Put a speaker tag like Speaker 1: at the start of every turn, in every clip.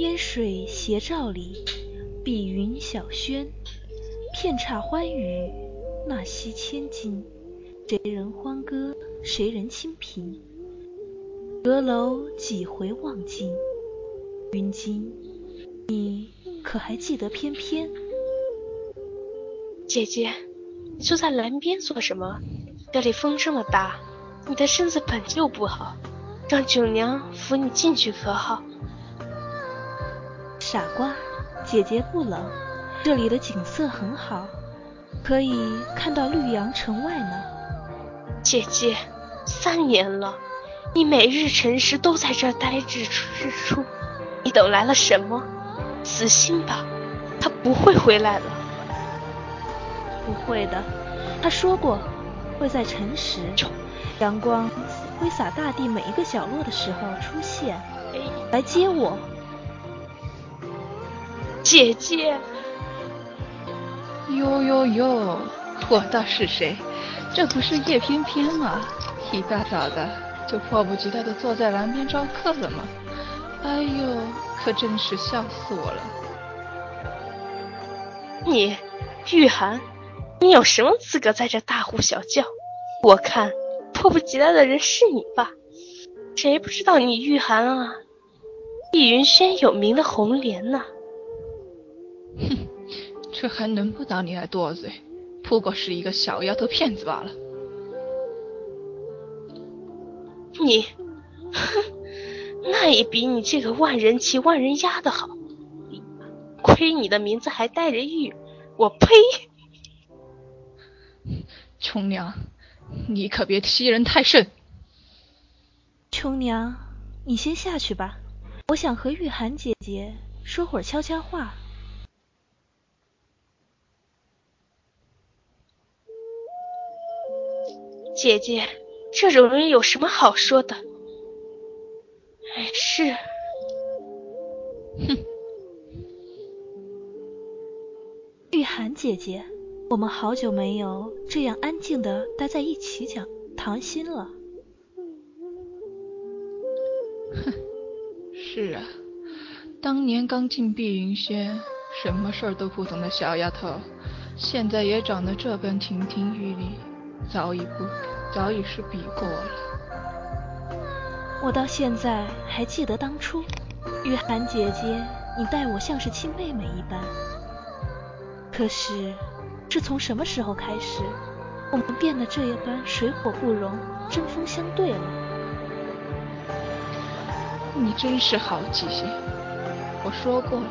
Speaker 1: 烟水斜照里，碧云小轩，片刹欢娱，纳西千金。谁人欢歌，谁人清贫？阁楼几回望尽，云今，你可还记得翩翩？
Speaker 2: 姐姐，坐在栏边做什么？这里风这么大，你的身子本就不好，让九娘扶你进去可好？
Speaker 1: 傻瓜，姐姐不冷，这里的景色很好，可以看到绿杨城外呢。
Speaker 2: 姐姐，三年了，你每日辰时都在这儿待日出日出，你等来了什么？死心吧，他不会回来了。
Speaker 1: 不会的，他说过会在辰时，阳光挥洒大地每一个角落的时候出现，来接我。
Speaker 2: 姐姐，
Speaker 3: 哟哟哟，我倒是谁？这不是叶翩翩吗？一大早的就迫不及待的坐在栏边招客了吗？哎呦，可真是笑死我了！
Speaker 2: 你，玉涵，你有什么资格在这大呼小叫？我看迫不及待的人是你吧？谁不知道你玉涵啊？碧云轩有名的红莲呢。
Speaker 3: 哼，这还轮不到你来多嘴，不过是一个小丫头片子罢了。
Speaker 2: 你，哼，那也比你这个万人骑万人压的好。亏你的名字还带着玉，我呸！
Speaker 3: 琼娘，你可别欺人太甚。
Speaker 1: 琼娘，你先下去吧，我想和玉涵姐姐说会儿悄悄话。
Speaker 2: 姐姐，这种人有什么好说的？哎，是。
Speaker 3: 哼。
Speaker 1: 玉涵姐姐，我们好久没有这样安静的待在一起讲谈心了。
Speaker 3: 哼，是啊，当年刚进碧云轩，什么事儿都不懂的小丫头，现在也长得这般亭亭玉立，早已不。早已是比过了。
Speaker 1: 我到现在还记得当初，玉涵姐姐，你待我像是亲妹妹一般。可是，是从什么时候开始，我们变得这般水火不容、针锋相对了？
Speaker 3: 你真是好记性。我说过了，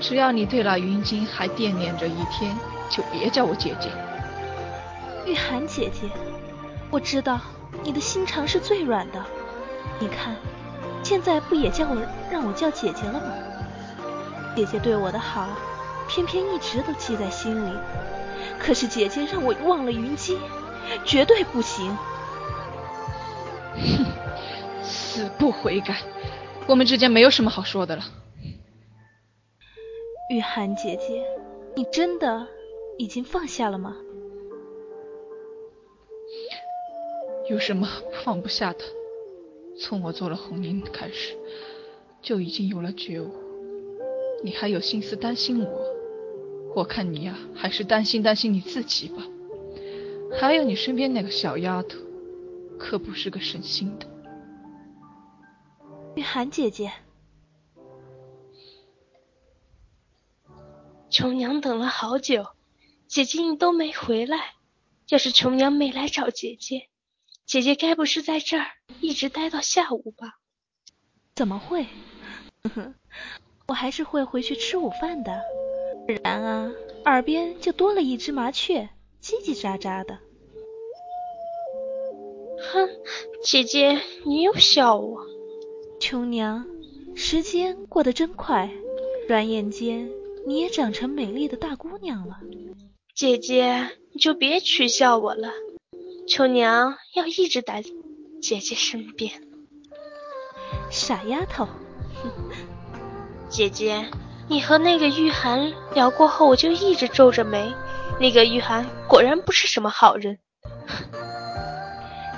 Speaker 3: 只要你对那云锦还惦念着一天，就别叫我姐姐。
Speaker 1: 玉涵姐姐。我知道你的心肠是最软的，你看，现在不也叫我让我叫姐姐了吗？姐姐对我的好，偏偏一直都记在心里。可是姐姐让我忘了云姬，绝对不行。
Speaker 3: 哼，死不悔改！我们之间没有什么好说的了。
Speaker 1: 玉涵姐姐，你真的已经放下了吗？
Speaker 3: 有什么放不下的？从我做了红缨开始，就已经有了觉悟。你还有心思担心我？我看你呀，还是担心担心你自己吧。还有你身边那个小丫头，可不是个省心的。
Speaker 1: 玉涵姐姐，
Speaker 2: 琼娘等了好久，姐姐你都没回来。要是琼娘没来找姐姐。姐姐该不是在这儿一直待到下午吧？
Speaker 1: 怎么会？我还是会回去吃午饭的。不然啊，耳边就多了一只麻雀，叽叽喳喳的。
Speaker 2: 哼，姐姐你又笑我。
Speaker 1: 琼娘，时间过得真快，转眼间你也长成美丽的大姑娘了。
Speaker 2: 姐姐，你就别取笑我了。求娘要一直待在姐姐身边。
Speaker 1: 傻丫头，
Speaker 2: 姐姐，你和那个玉涵聊过后，我就一直皱着眉。那个玉涵果然不是什么好人。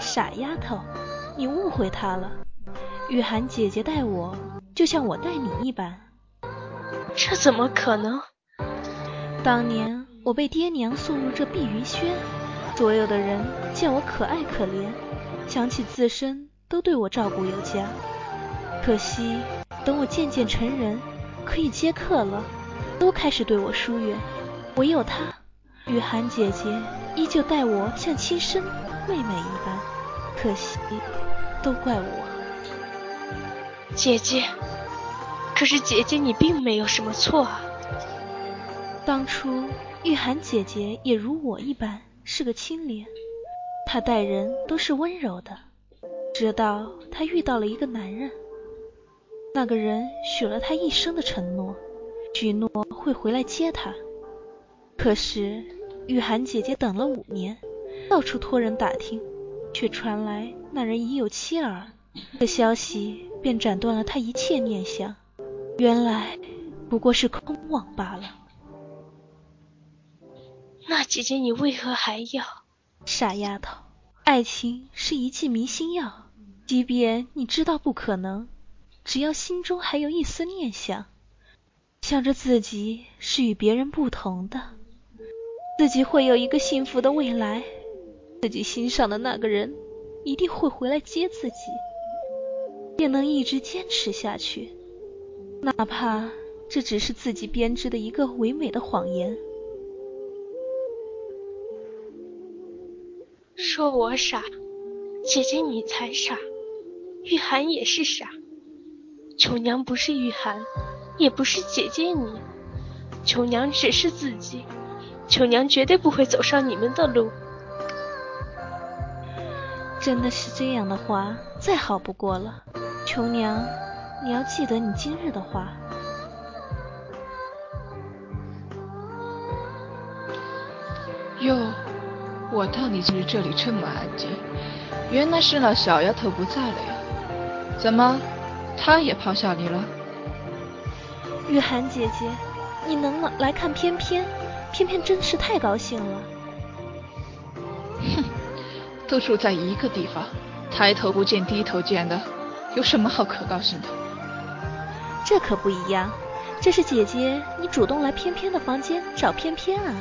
Speaker 1: 傻丫头，你误会他了。玉涵姐姐待我，就像我待你一般。
Speaker 2: 这怎么可能？
Speaker 1: 当年我被爹娘送入这碧云轩，所有的人见我可爱可怜，想起自身都对我照顾有加。可惜等我渐渐成人，可以接客了，都开始对我疏远，唯有她，雨涵姐姐依旧待我像亲生妹妹一般。可惜，都怪我，
Speaker 2: 姐姐。可是姐姐，你并没有什么错啊。
Speaker 1: 当初玉涵姐姐也如我一般是个清廉，她待人都是温柔的。直到她遇到了一个男人，那个人许了她一生的承诺，许诺会回来接她。可是玉涵姐姐等了五年，到处托人打听，却传来那人已有妻儿，这消息便斩断了她一切念想。原来不过是空妄罢了。
Speaker 2: 那姐姐，你为何还要？
Speaker 1: 傻丫头，爱情是一剂迷心药，即便你知道不可能，只要心中还有一丝念想，想着自己是与别人不同的，自己会有一个幸福的未来，自己心上的那个人一定会回来接自己，便能一直坚持下去。哪怕这只是自己编织的一个唯美的谎言。
Speaker 2: 说我傻，姐姐你才傻，玉涵也是傻。琼娘不是玉涵，也不是姐姐你，琼娘只是自己，琼娘绝对不会走上你们的路。
Speaker 1: 真的是这样的话，再好不过了，琼娘。你要记得你今日的话。
Speaker 3: 哟，我到你今日这里这么安静，原来是那小丫头不在了呀？怎么，她也抛下你了？
Speaker 1: 雨涵姐姐，你能来看翩翩，翩翩真是太高兴了。
Speaker 3: 哼，都住在一个地方，抬头不见低头见的，有什么好可高兴的？
Speaker 1: 这可不一样，这是姐姐你主动来翩翩的房间找翩翩啊。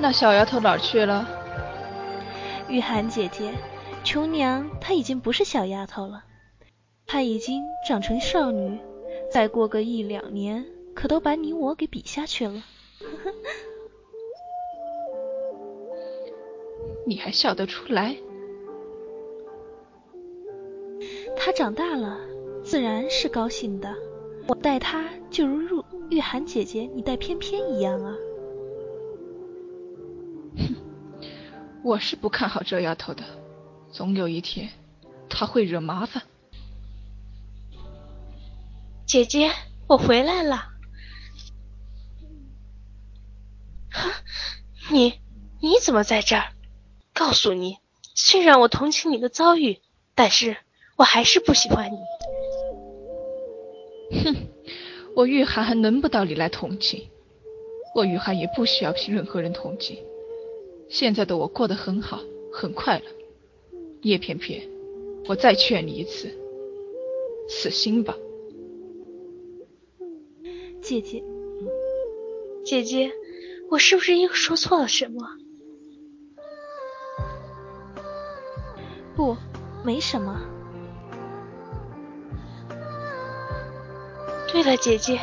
Speaker 3: 那小丫头哪儿去了？
Speaker 1: 玉涵姐姐，琼娘她已经不是小丫头了，她已经长成少女，再过个一两年，可都把你我给比下去了。
Speaker 3: 你还笑得出来？
Speaker 1: 她长大了。自然是高兴的，我待她就如入玉涵姐姐你待翩翩一样啊。
Speaker 3: 我是不看好这丫头的，总有一天她会惹麻烦。
Speaker 2: 姐姐，我回来了。哼，你你怎么在这儿？告诉你，虽然我同情你的遭遇，但是我还是不喜欢你。
Speaker 3: 哼，我玉涵还轮不到你来同情，我玉涵也不需要任何人同情。现在的我过得很好，很快乐。叶片片，我再劝你一次，死心吧。
Speaker 1: 姐姐，
Speaker 2: 姐姐，我是不是又说错了什么？
Speaker 1: 不，没什么。
Speaker 2: 对了，姐姐，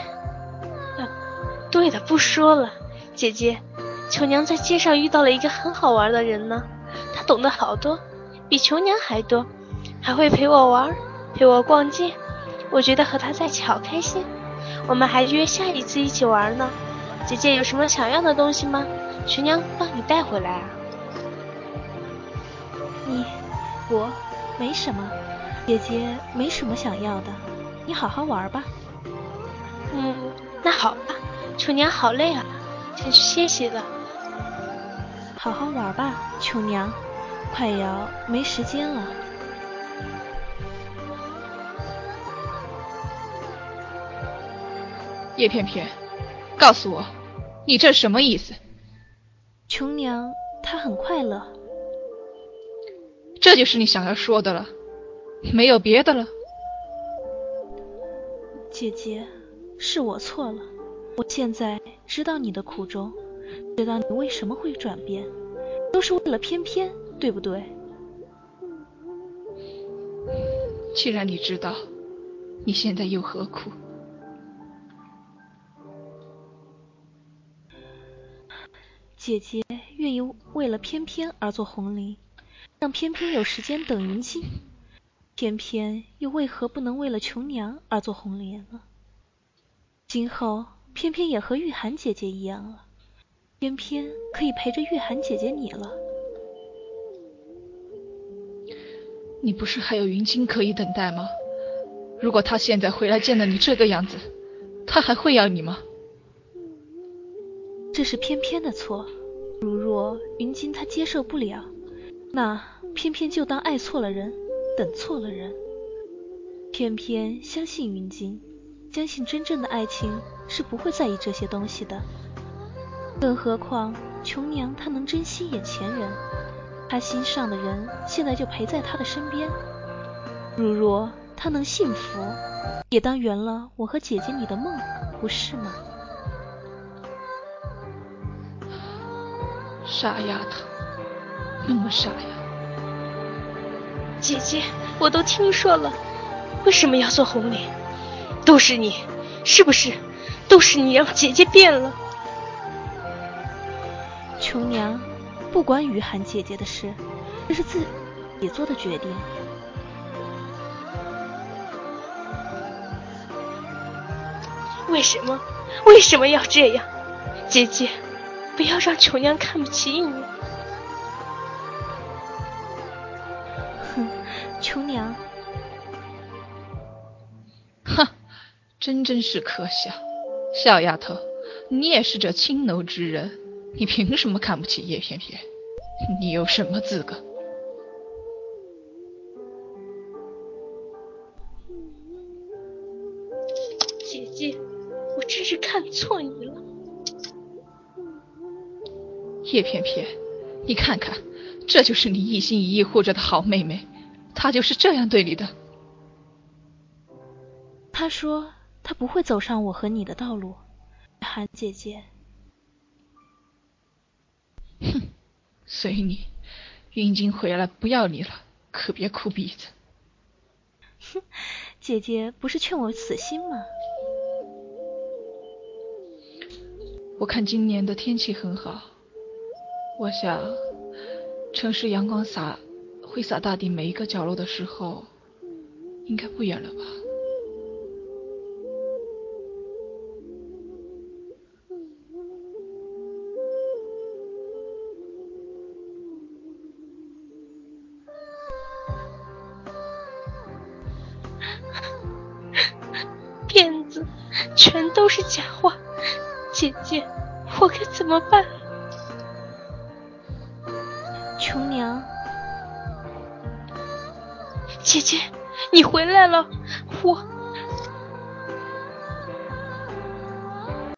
Speaker 2: 对了，不说了。姐姐，琼娘在街上遇到了一个很好玩的人呢，他懂得好多，比琼娘还多，还会陪我玩，陪我逛街。我觉得和他在一起好开心，我们还约下一次一起玩呢。姐姐有什么想要的东西吗？琼娘帮你带回来啊。
Speaker 1: 你，我，没什么。姐姐没什么想要的，你好好玩吧。
Speaker 2: 嗯，那好吧，琼娘好累啊，先去歇息了。
Speaker 1: 好好玩吧，琼娘，快要没时间了。
Speaker 3: 叶片片，告诉我，你这什么意思？
Speaker 1: 琼娘她很快乐。
Speaker 3: 这就是你想要说的了，没有别的了。
Speaker 1: 姐姐，是我错了。我现在知道你的苦衷，知道你为什么会转变，都是为了偏偏，对不对？
Speaker 3: 既然你知道，你现在又何苦？
Speaker 1: 姐姐愿意为了偏偏而做红绫，让偏偏有时间等云京。翩翩又为何不能为了琼娘而做红莲呢？今后偏偏也和玉涵姐姐一样了，翩翩可以陪着玉涵姐姐你了。
Speaker 3: 你不是还有云京可以等待吗？如果他现在回来见了你这个样子，他还会要你吗？
Speaker 1: 这是偏偏的错。如若云京他接受不了，那偏偏就当爱错了人，等错了人。偏偏相信云京，相信真正的爱情是不会在意这些东西的。更何况琼娘她能珍惜眼前人，她心上的人现在就陪在她的身边。如若她能幸福，也当圆了我和姐姐你的梦，不是吗？
Speaker 3: 傻丫头，那么傻呀！
Speaker 2: 姐姐，我都听说了，为什么要做红莲？都是你，是不是？都是你让姐姐变了。
Speaker 1: 琼娘，不管雨涵姐姐的事，这是自己做的决定。
Speaker 2: 为什么？为什么要这样？姐姐。不要让琼娘看不起你。
Speaker 1: 哼，琼娘，
Speaker 3: 哼，真真是可笑。小丫头，你也是这青楼之人，你凭什么看不起叶翩翩？你有什么资格？
Speaker 2: 姐姐，我真是看错你了。
Speaker 3: 叶翩翩，你看看，这就是你一心一意护着的好妹妹，她就是这样对你的。
Speaker 1: 她说她不会走上我和你的道路，韩姐姐。
Speaker 3: 随你，云锦回来不要你了，可别哭鼻子。
Speaker 1: 哼，姐姐不是劝我死心吗？
Speaker 3: 我看今年的天气很好。我想，城市阳光洒，挥洒大地每一个角落的时候，应该不远了吧？
Speaker 2: 是假话，姐姐，我该怎么办？
Speaker 1: 琼娘，
Speaker 2: 姐姐，你回来了，我。